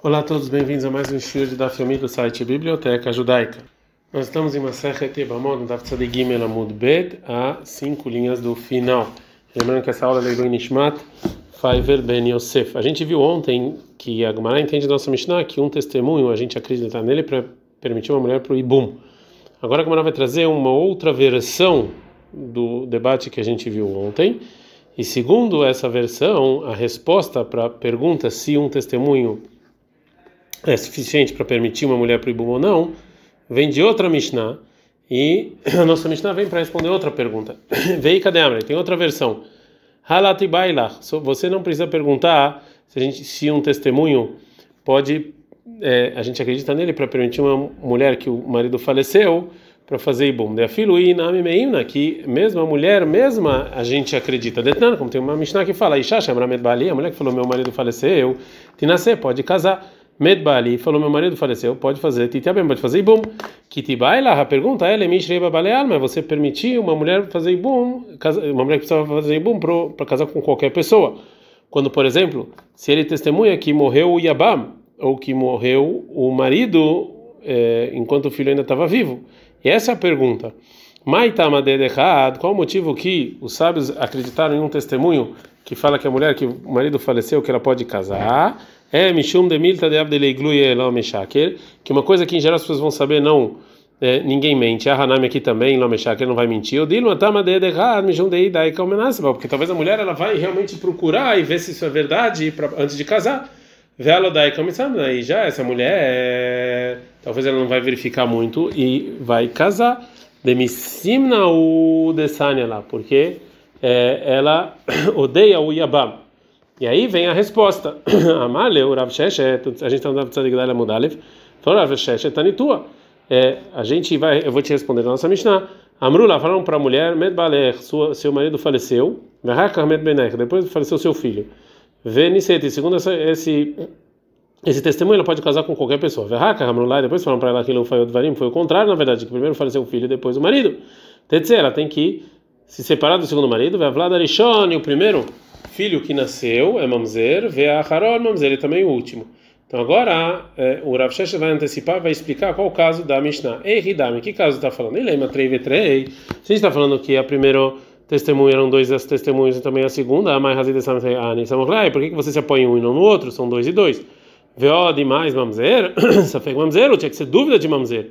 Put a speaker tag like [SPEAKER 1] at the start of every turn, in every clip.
[SPEAKER 1] Olá a todos, bem-vindos a mais um de Daf Yomi do site Biblioteca Judaica. Nós estamos em no Daf Tzadik Gimel Amud Bet, a cinco linhas do final. Lembrando que essa aula é Leilui Nishmat Faiver Ben Yosef. A gente viu ontem que a Gemara entende da nossa Mishnah que um testemunho, a gente acredita nele para permitir uma mulher para o Ibum. Agora a Gemara vai trazer uma outra versão do debate que a gente viu ontem. E segundo essa versão, a resposta para a pergunta se um testemunho é suficiente para permitir uma mulher para o Ibum ou não, vem de outra Mishnah. E a nossa Mishnah vem para responder outra pergunta. Vei cadê Amra? Tem outra versão. Halat Bailach. Você não precisa perguntar se, gente, se um testemunho pode, é, a gente acredita nele para permitir uma mulher que o marido faleceu para fazer ibum. De afilo inami meimna, que mesmo a mulher, mesma a gente acredita. Detnan, como tem uma Mishnah que fala, a mulher que falou meu marido faleceu, Tinasé, pode casar. Medbali falou meu marido faleceu, pode fazer titiabem, pode fazer ibum. Kitibai lá, a pergunta é lemishreba baleal, mas você permitir uma mulher fazer ibum, uma mulher que precisava fazer ibum para casar com qualquer pessoa. Quando, por exemplo, se ele testemunha que morreu o Yabam ou que morreu o marido é, enquanto o filho ainda estava vivo. E essa é a pergunta. Qual o motivo que os sábios acreditaram em um testemunho que fala que a mulher que o marido faleceu que ela pode casar? É Mishum de Milta de Abdeleigluye Lomeshaker, que uma coisa que em geral as pessoas vão saber, não, é, ninguém mente. A Hanami aqui também, Lomeshaker, não vai mentir. O Dilma Tama de Edehad, Mishum de Idai Kaumenasba, porque talvez a mulher ela vai realmente procurar e ver se isso é verdade pra, antes de casar. Velodai Kaumenasba, e já essa mulher, talvez ela não vai verificar muito e vai casar. Demissimna o Desania lá, porque é, ela odeia o Yabam. E aí vem a resposta. Amaleu, Rav a gente está no Tzadik Daila Mudalev, falou Rav Sheshet, Tanitua. É, a gente vai, eu vou te responder na nossa Mishnah. Amrula, falaram para a mulher, Med Baler, seu marido faleceu, Vehakar Med Benech, depois faleceu seu filho. Venisete, segundo essa, esse esse testemunho ela pode casar com qualquer pessoa. Vehakar Amrula, depois falaram para ela que não foi o Dvarim, foi o contrário, na verdade, que primeiro faleceu o filho e depois o marido. Tetze, ela tem que se separar do segundo marido, Vevlad Arishon, o primeiro filho que nasceu é mamzer, vê a Harol mamzer, ele também o último. Então agora é, o Rav Shesh vai antecipar, vai explicar qual o caso da Mishnah. Ei, Hidami, que caso está falando? Ele lembra 3 v Se está falando que a primeira testemunha eram dois das testemunhas e também a segunda, a mais razida ah, por que, você se apoia em um e não no outro? São dois e dois. Vê demais mamzer, Safek mamzer, tinha que ser dúvida de mamzer.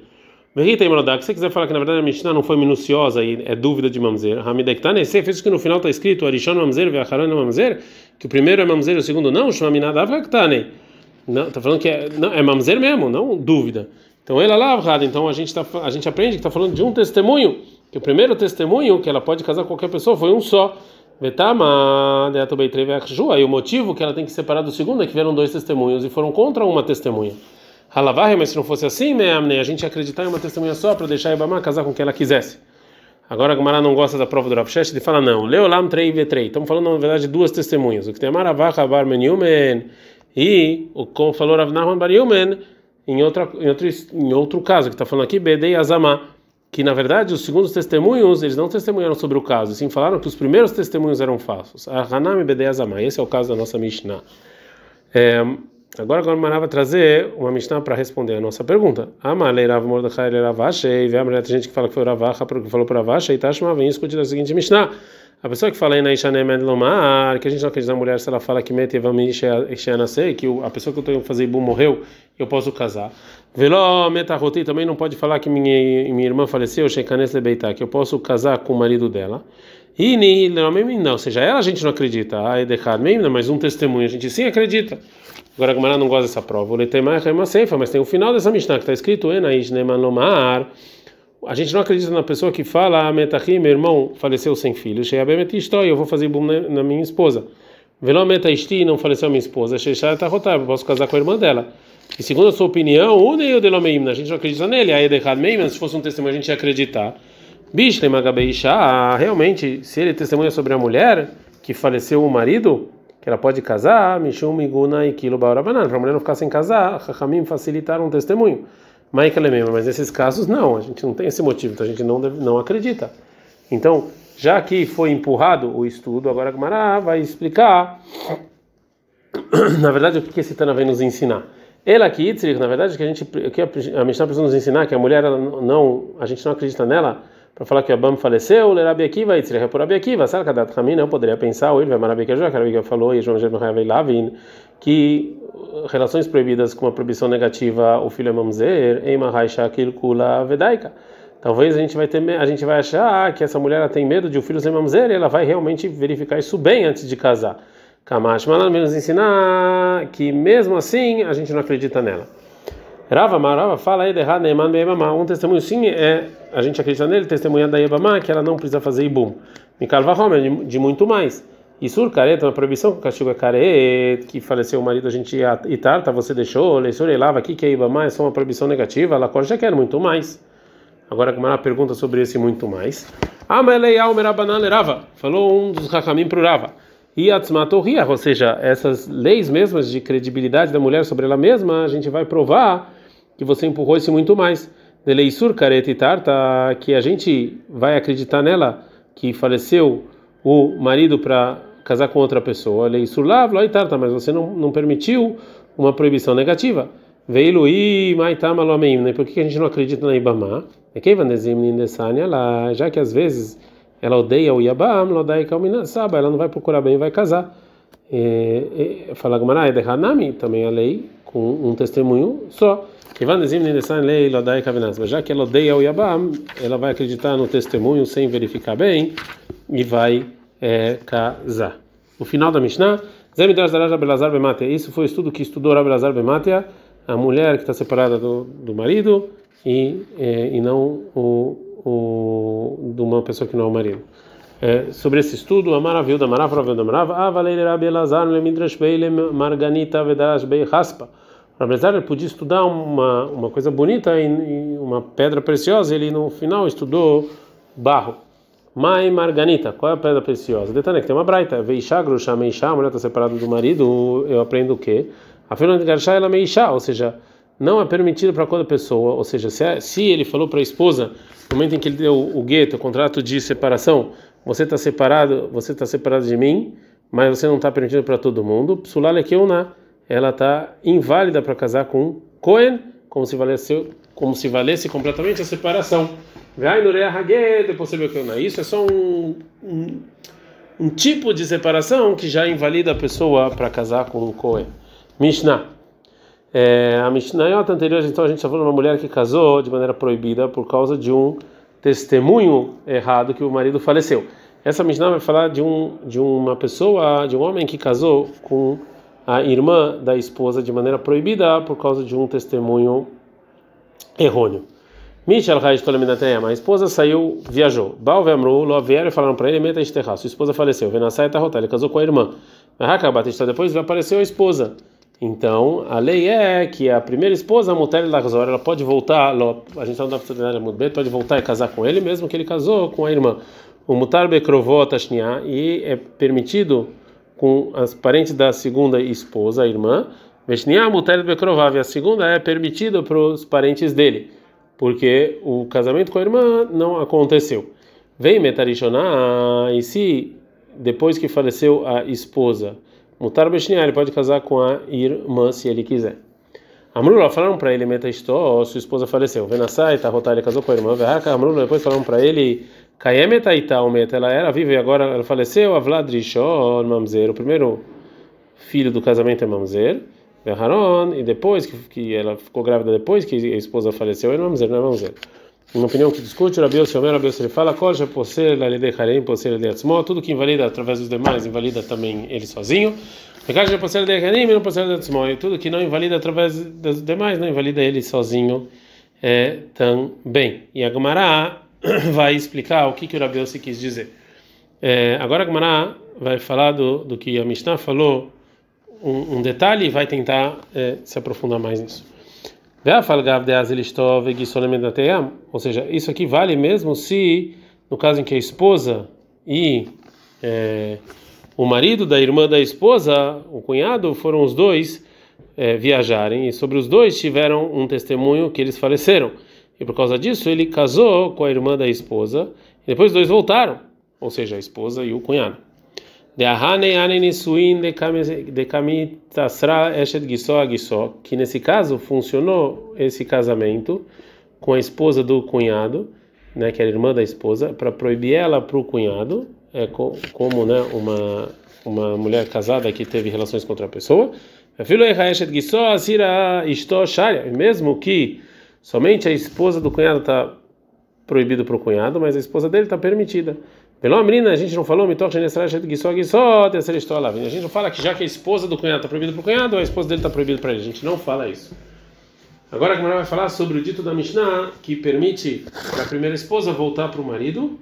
[SPEAKER 1] Merita Imrodá, que você quiser falar que na verdade a Mishnah não foi minuciosa e é dúvida de Mamzer, Hamidektan, você fez que no final está escrito Arishon Mamzer, Veacharon Mamzer, que o primeiro é Mamzer e o segundo não, Shmaminad Avraktane. Não, está falando que é, não, é Mamzer mesmo, não dúvida. Então ele é lá, então a gente, tá, a gente aprende que está falando de um testemunho, que o primeiro testemunho, que ela pode casar com qualquer pessoa, foi um só. Vetama Aí o motivo que ela tem que separar do segundo é que vieram dois testemunhos e foram contra uma testemunha. Halavar, mas se não fosse assim, a gente acreditar em uma testemunha só para deixar a Ibama casar com quem ela quisesse. Agora a Gamara não gosta da prova do Rav Shesh, ele fala não. Leolam 3 v 3 Estamos falando na verdade de duas testemunhas. O que tem Maravach Bar Menyumen e o como falou Rav Nahman Bar Yumen em, outra, em, outro, em outro caso, que está falando aqui, Bedei Azama, que na verdade os segundos testemunhos, eles não testemunharam sobre o caso, sim falaram que os primeiros testemunhos eram falsos. Hanami Bedei Azama, esse é o caso da nossa Mishnah. É, Agora, agora Mará vai trazer uma Mishnah para responder a nossa pergunta. Amalei Rav Mordechai Ravashei, vê a mulher, tem gente que fala que foi Ravacha, que falou para Ravashei, e Tashma vem discutir a seguinte Mishnah. A pessoa que fala aí na Ishanem Lomar, que a gente não acredita na mulher se ela fala que mete que a pessoa que eu estou fazendo ibu morreu, eu posso casar. Veló Metaroti também não pode falar que minha, minha irmã faleceu, Sheikanes Lebeitá, que eu posso casar com o marido dela. E não, ou seja, ela a gente não acredita, a Edechad mas um testemunho a gente sim acredita. Agora a Gemara não gosta dessa prova. O Letemar é uma ceifa, mas tem o final dessa Mishnah que está escrito Enaish Neman Lomar. A gente não acredita na pessoa que fala, ah, Metahim, meu irmão faleceu sem filho, eu vou fazer boom na minha esposa. Veló Metaisti, não faleceu minha esposa, Sheishá Tahotab, eu posso casar com a irmã dela. E segundo a sua opinião, o Neil Delomeim, a gente não acredita nele, a Edechad Meim, se fosse um testemunho a gente ia acreditar. Bishlem Agabeisha, realmente, se ele testemunha sobre a mulher que faleceu o marido, que ela pode casar, Mishum e Kilo Baurabanan, para a mulher não ficar sem casar, Rahamim facilitaram um testemunho. Mas nesses casos não, a gente não tem esse motivo, então a gente não, deve, não acredita. Então, já que foi empurrado o estudo, agora a Gemara vai explicar, na verdade, o que esse Tana vem nos ensinar. Ela Itzrich, na verdade, que a gente que a Mishnah precisa nos ensinar que a mulher não, a gente não acredita nela para falar que Abam faleceu, ler Rabi Akiva Itzrich é por Rabi Akiva, sabe cada Hamina, eu poderia pensar, ou ele vai Marabi Akiva, que Rabi falou e João Jerno Lavin, que relações proibidas com uma proibição negativa, o filho é mamzer, Eima Raisha Akil Kula Vedaika. Talvez a gente vai ter, a gente vai achar que essa mulher tem medo de o filho ser mamzer, e ela vai realmente verificar isso bem antes de casar. Kamash Malan nos ensinar que mesmo assim a gente não acredita nela. Rava Marava fala aí de Neyman Beibama. Um testemunho sim é a gente acredita nele, testemunha da Ibama, que ela não precisa fazer ibum. Mikal Vahomer, de muito mais. E sur careta, uma proibição que o castigo é caret, que faleceu o marido, a gente itarta, você deixou, leisur lava aqui que é Ibama, é só uma proibição negativa, ela já quer muito mais. Agora como ela pergunta sobre esse muito mais. Amelei Merabanan Lerava, falou um dos Hakamim para o Rava e atzmatorriah, ou seja, essas leis mesmas de credibilidade da mulher sobre ela mesma, a gente vai provar que você empurrou esse muito mais. Deleisur careta e tarta, que a gente vai acreditar nela que faleceu o marido para casar com outra pessoa. Leisur lav, e tarta, mas você não, não permitiu uma proibição negativa. Veio e maitama lomeim, né? Por que a gente não acredita na Ibama? É que lá, já que às vezes ela odeia o Yabam, Lodai Kalminasaba, ela não vai procurar bem vai casar. É, é, fala Gamara, é de Hanami, também a lei, com um testemunho só. Já que ela odeia o Yabam, ela vai acreditar no testemunho sem verificar bem e vai é, casar. O final da Mishnah, isso foi o estudo que estudou Rabelazar Bematia, a mulher que está separada do, do marido e, é, e não o o, de uma pessoa que não é o marido. É, sobre esse estudo, a maravilha da maravilha da maravilha, a valer Rabi Elazar le marganita bei raspa. Rabi Elazar podia estudar uma uma coisa bonita e, uma pedra preciosa. Ele no final estudou barro. Mai marganita, qual é a pedra preciosa? Detalhe que tem uma braita. Veishagru shameisha, a mulher está separada do marido. Eu aprendo o quê? A filha de Garshá ela meisha, ou seja, não é permitido para cada pessoa, ou seja, se, é, se ele falou para a esposa, no momento em que ele deu o gueto, o contrato de separação, você está separado, você está separado de mim, mas você não está permitido para todo mundo. Psulale Keuna, ela está inválida para casar com Cohen, como se valesse, como se valesse completamente a separação. Vai no depois você vê que isso é só um, um, um tipo de separação que já invalida a pessoa para casar com Cohen. Mishnah. É, a Mishnayot anterior, então a gente está falando de uma mulher que casou de maneira proibida por causa de um testemunho errado que o marido faleceu. Essa Mishnah vai falar de, um, de uma pessoa, de um homem que casou com a irmã da esposa de maneira proibida por causa de um testemunho errôneo. Michel Raiz a esposa saiu, viajou. Baal Vemru, lo vieram e falaram para ele: Meta Sua esposa faleceu. Venassai Tahotá, ele casou com a irmã. Depois apareceu a esposa. Então, a lei é que a primeira esposa, a mulher Lachzor, ela pode voltar, a gente não dá oportunidade a pode voltar e casar com ele, mesmo que ele casou com a irmã. O Mutar Bekrovot Ashnia, e é permitido com as parentes da segunda esposa, a irmã, e a segunda é permitido para os parentes dele, porque o casamento com a irmã não aconteceu. Vem Metarishonah, e se depois que faleceu a esposa, Mutar Beshniá, ele pode casar com a irmã se ele quiser. Amrula falaram para ele, meta sua esposa faleceu. Venassai, Tahotá, ele casou com a irmã. Verraca, Amrula, depois falaram para ele, Kayemeta Ita, meta, ela era viva e agora ela faleceu. Avlad Rishon, Mamzer, o primeiro filho do casamento é Mamzer. Verharon, e depois que, que ela ficou grávida, depois que a esposa faleceu, é Mamzer, não é Mamzer. Uma opinião que discute, Rabi Osiomer, Rabi ele fala, Koja poser, Lalide Harem, poser de Atzmo, tudo que invalida através dos demais, invalida também ele sozinho. Mekaja poser de Harem, não poser de Atzmo, e tudo que não invalida através dos demais, não invalida ele sozinho é, também. E a Gemara vai explicar o que, que o Rabi quis dizer. É, agora a Gemara vai falar do, do que a Mishnah falou, um, um detalhe, e vai tentar é, se aprofundar mais nisso. Ou seja, isso aqui vale mesmo se, no caso em que a esposa e é, o marido da irmã da esposa, o cunhado, foram os dois é, viajarem e sobre os dois tiveram um testemunho que eles faleceram. E por causa disso ele casou com a irmã da esposa e depois os dois voltaram, ou seja, a esposa e o cunhado. De nisuin de que nesse caso funcionou esse casamento com a esposa do cunhado, né, que era irmã da esposa, para proibir ela para o cunhado, é como, né, uma uma mulher casada que teve relações com outra pessoa, mesmo que somente a esposa do cunhado está proibido para o cunhado, mas a esposa dele está permitida. Pelo menina, a gente não falou, a gente não fala que já que a esposa do cunhado está proibida para o cunhado, a esposa dele está proibida para ele. A gente não fala isso. Agora a Gemara vai falar sobre o dito da Mishnah que permite para a primeira esposa voltar para o marido.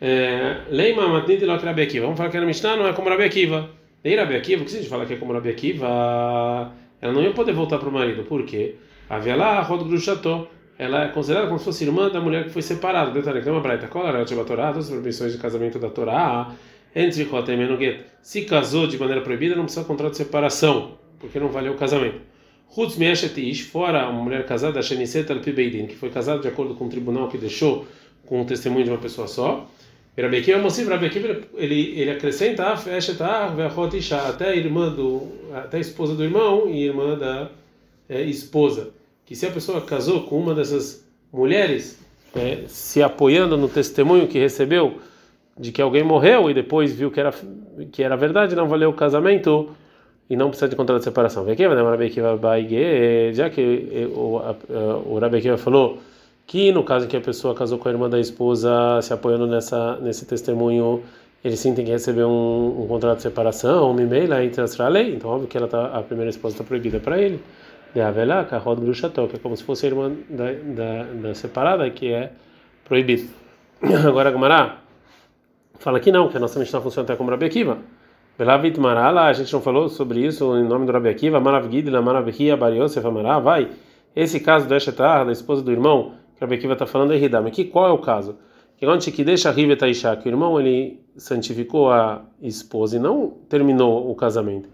[SPEAKER 1] É, Leima matnit lot Rabi Akiva. Vamos falar que a Mishnah não é como Rabi Akiva. Nem Rabi Akiva, o que a gente fala que é como Rabi Akiva? Ela não ia poder voltar para o marido. Por quê? Havia lá Rod Grusható ela é considerada como se fosse irmã da mulher que foi separada. Detalhe, uma braita. Qual era a Torá? As proibições de casamento da Torá. Entre Rotem Menuguet. Se casou de maneira proibida, não precisa contrato de separação, porque não valeu o casamento. Hutz Meashetish, fora uma mulher casada, Sheniseta Alpibeidin, que foi casada de acordo com o tribunal que deixou com o testemunho de uma pessoa só. Rabekiva Mosif, Rabekiva, ele, ele acrescenta até a irmã do, até a esposa do irmão e irmã da é, esposa que se a pessoa casou com uma dessas mulheres, é, se apoiando no testemunho que recebeu de que alguém morreu e depois viu que era que era verdade, não valeu o casamento e não precisa de contrato de separação. Já que o, Rabi falou que no caso que a pessoa casou com a irmã da esposa, se apoiando nessa nesse testemunho, ele sim tem que receber um, um contrato de separação, um e-mail entre as lei. Então óbvio que ela tá, a primeira esposa está proibida para ele de Avelá, Kahod que é como se fosse a irmã da, da, da separada, que é proibido. Agora a Gamará fala que não, que a nossa Mishnah funciona até como Rabi Akiva. Belavit Marala, a gente não falou sobre isso em nome do Rabi Akiva, Maravgidila, Maravihia, Bariosef, Amará, vai. Esse caso do Eshetar, da esposa do irmão, que Rabi Akiva está falando é Hidam. Aqui qual é o caso? Que onde que deixa Rive Taisha, que o irmão ele santificou a esposa e não terminou o casamento.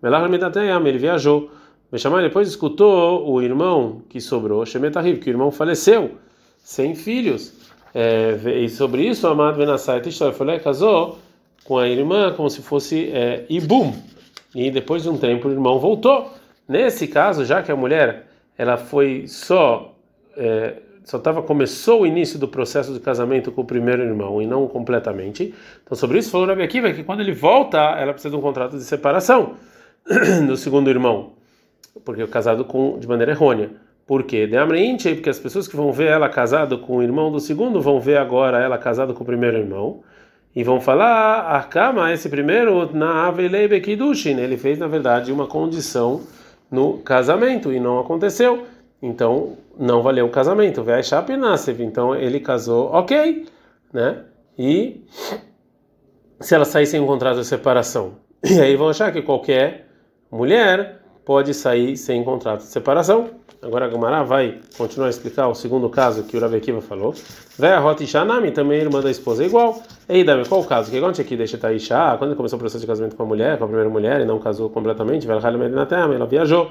[SPEAKER 1] Belah ele viajou. Bechamai depois escutou o irmão que sobrou, Shemetahib, que o irmão faleceu, sem filhos. É, e sobre isso, Amad Benassai Tishtor foi e casou com a irmã como se fosse é, Ibum. E depois de um tempo o irmão voltou. Nesse caso, já que a mulher ela foi só é, só estava começou o início do processo de casamento com o primeiro irmão e não completamente. Então sobre isso falou Rabi Akiva que quando ele volta, ela precisa de um contrato de separação do segundo irmão porque é casado com de maneira errônea. Por quê? De porque as pessoas que vão ver ela casada com o irmão do segundo vão ver agora ela casada com o primeiro irmão e vão falar, Arkama, esse primeiro, na Avelei Kidushin, ele fez na verdade uma condição no casamento e não aconteceu. Então não valeu o casamento. Então ele casou, ok, né? E se ela sair sem um contrato de separação, e aí vão achar que qualquer mulher pode sair sem contrato de separação. Agora a Gamara vai continuar a explicar o segundo caso que o Rabi Akiva falou. Vé a Rota Ishanami, também irmã da esposa, é igual. Ei, Dami, qual o caso? Que onde aqui deixa Taisha, quando começou o processo de casamento com a mulher, com a primeira mulher, e não casou completamente, ela viajou.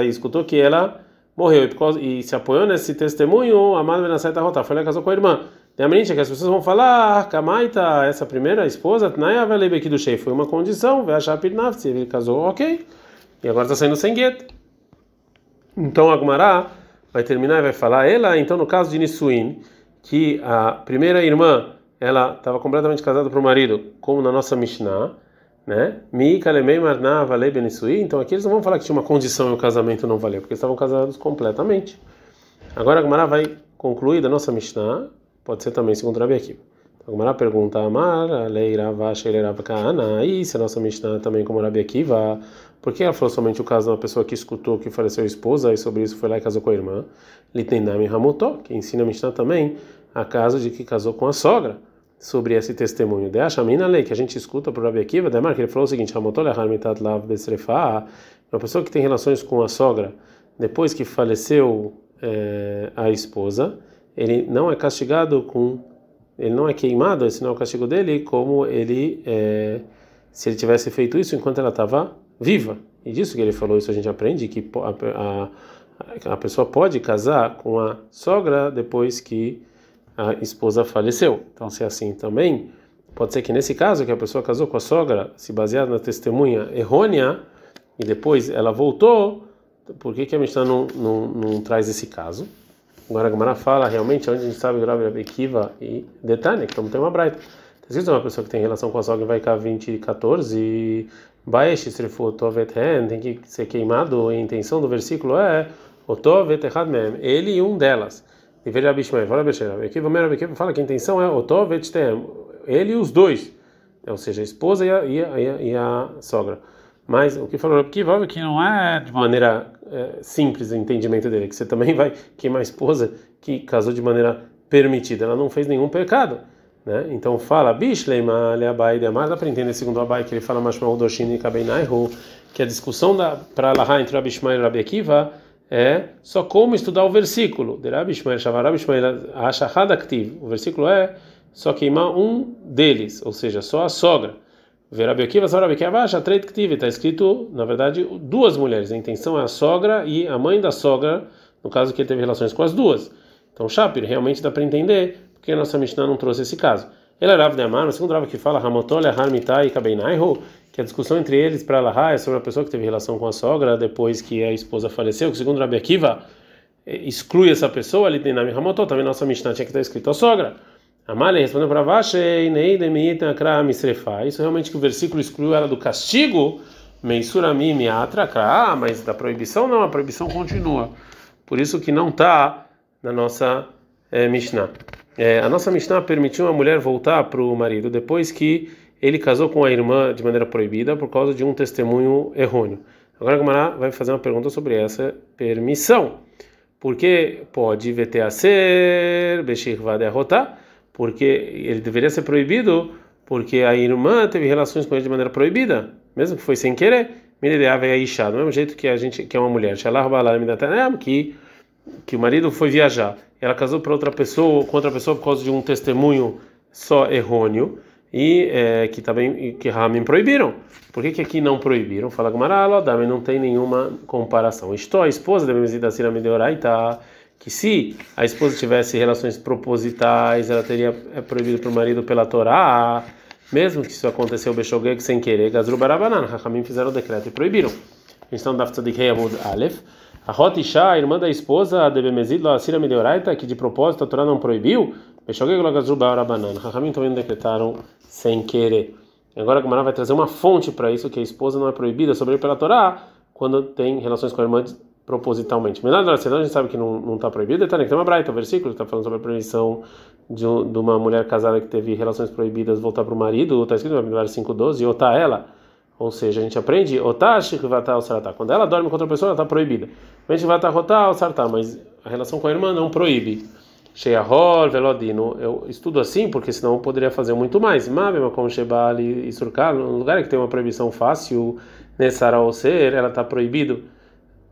[SPEAKER 1] Aí escutou que ela morreu e, se apoiou nesse testemunho, a Madre Benassaita Rota, foi lá casou com a irmã. Tem a que as pessoas vão falar, Kamaita, essa primeira esposa, Tnaya Velebeki do Shei, foi uma condição, vai achar Pirnafti, ele casou, ok. E agora está saindo sem gueto. Então a Gumará vai terminar e vai falar, ela, então no caso de Nisuin, que a primeira irmã, ela estava completamente casada para o marido, como na nossa Mishnah, né? Então aqui eles não vão falar que tinha uma condição e o casamento não valeu, porque eles estavam casados completamente. Agora a vai concluir da nossa Mishnah, pode ser também segundo Rabi Akiva. A Gumará pergunta, Amar, a lei Rava, Sheirava Kaana, e se a nossa Mishnah também como Rabi Akiva, por que ela falou somente o caso de uma pessoa que escutou que faleceu a esposa e sobre isso foi lá e casou com a irmã? Litendami Hamotó, que ensina a Mishnah também a caso de que casou com a sogra sobre esse testemunho. De Ashamina lei que a gente escuta por Rabi Akiva, Demar, que ele falou o seguinte: Hamotó leharmitat lav besrefa, uma pessoa que tem relações com a sogra depois que faleceu é, a esposa, ele não é castigado com, ele não é queimado, esse não é o castigo dele, como ele, é, se ele tivesse feito isso enquanto ela estava viva. E disso que ele falou, isso a gente aprende que a, a, a pessoa pode casar com a sogra depois que a esposa faleceu. Então, se é assim também, pode ser que nesse caso que a pessoa casou com a sogra, se baseada na testemunha errônea e depois ela voltou, por que que a Mishnah não, não, não traz esse caso? Agora a Gamara fala realmente onde a gente sabe grave Rabi Kiva e Detânia, que não tem uma braita. Está escrito uma pessoa que tem relação com a sogra vai cá 20 e 14 e Baesh Tovet tem que ser queimado. A intenção do versículo é Otovet Ehad Mem, ele e um delas. Deveria Abishmael, fala Kiva fala que a intenção é Otovet Tem, ele e os dois, ou seja, a esposa e a, e a, e a sogra. Mas o que falou Rabi Kiva é que não é de maneira é, simples o entendimento dele, que você também vai queimar a esposa que casou de maneira permitida, ela não fez nenhum pecado. Né? Então fala, Bishleima Leabai de Amar, dá para entender segundo Abai que ele fala Mashmael Doshin e Kabeinaihu, que a discussão para Allahá entre Rabi Ishmael e Rabi Akiva é só como estudar o versículo. De Rabi Ishmael, Rabi Ishmael, O versículo é só queimar um deles, ou seja, só a sogra. Verabi Akiva, Rabi Akiva, acha treit ktiv, está escrito, na verdade, duas mulheres. A intenção é a sogra e a mãe da sogra, no caso que ele teve relações com as duas. Então, Shapir, realmente dá para entender porque a nossa Mishnah não trouxe esse caso. Ele é Rav de Amar, o segundo Rav que fala, Hamotol, Harmitai e que a discussão entre eles para Allahá é sobre a pessoa que teve relação com a sogra depois que a esposa faleceu, que segundo Rabi Akiva, eh, exclui essa pessoa, ali tem Hamotol, também nossa Mishnah tinha que estar escrito a sogra. Amale respondeu para Vashe, Isso realmente que o versículo excluiu ela do castigo, Meisurami Miatra Kra, mas da proibição não, a proibição continua. Por isso que não está na nossa é, Mishnah. É, a nossa Mishnah permitiu uma mulher voltar para o marido depois que ele casou com a irmã de maneira proibida por causa de um testemunho errôneo. Agora a Gamara vai fazer uma pergunta sobre essa permissão. Por que pode VTA ser Beshirva derrotar? Porque ele deveria ser proibido porque a irmã teve relações com ele de maneira proibida, mesmo que foi sem querer. Miredeava é Isha, do mesmo jeito que a gente que é uma mulher, que que o marido foi viajar ela casou para outra pessoa, com outra pessoa por causa de um testemunho só errôneo e é, que também que Ramin proibiram. Por que, que aqui não proibiram? Fala Gamaralo, Dami não tem nenhuma comparação. Estou a esposa da da Sira Medeoraita, que se a esposa tivesse relações propositais, ela teria é proibido para o marido pela Torá, mesmo que isso aconteceu Beshogeg sem querer, Gazru Barabanan, Ramin fizeram o decreto e proibiram. Então, Dafta de Amud Aleph. A Hot a irmã da esposa de Bemezid, a Sira Medeoraita, que de propósito a Torá não proibiu, Peshoguei Glagazuba Arabanan. Rahamim também decretaram sem querer. Agora a Gamara vai trazer uma fonte para isso, que a esposa não é proibida sobre pela Torá quando tem relações com a irmã propositalmente. Menor da a gente sabe que não está proibido, tá, né? tem uma braita, o versículo que está falando sobre a proibição de, de, uma mulher casada que teve relações proibidas voltar para o marido, está escrito Bíblia 5.12, e outar ela ou seja, a gente aprende quando ela dorme com outra pessoa, ela está proibida. Mas a relação com a irmã não proíbe. Sheahor, Velodino. Eu estudo assim porque senão eu poderia fazer muito mais. Mabema como Shebali e Surkar, no lugar que tem uma proibição fácil, Nessara ou ser, ela está proibido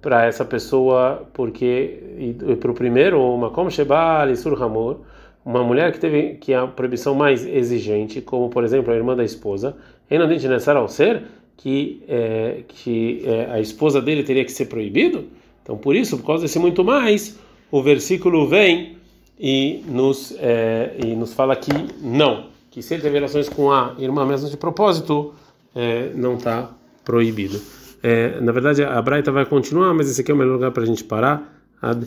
[SPEAKER 1] para essa pessoa porque e, para o primeiro, uma como Shebali e Surhamor, uma mulher que teve que a proibição mais exigente, como por exemplo a irmã da esposa, Enodinte Nessar ao ser, que, é, que é, a esposa dele teria que ser proibido. Então, por isso, por causa desse muito mais, o versículo vem e nos, é, e nos fala que não, que se ele teve relações com a irmã mesmo de propósito, é, não está proibido. É, na verdade, a Braita vai continuar, mas esse aqui é o melhor lugar para a gente parar. Ad.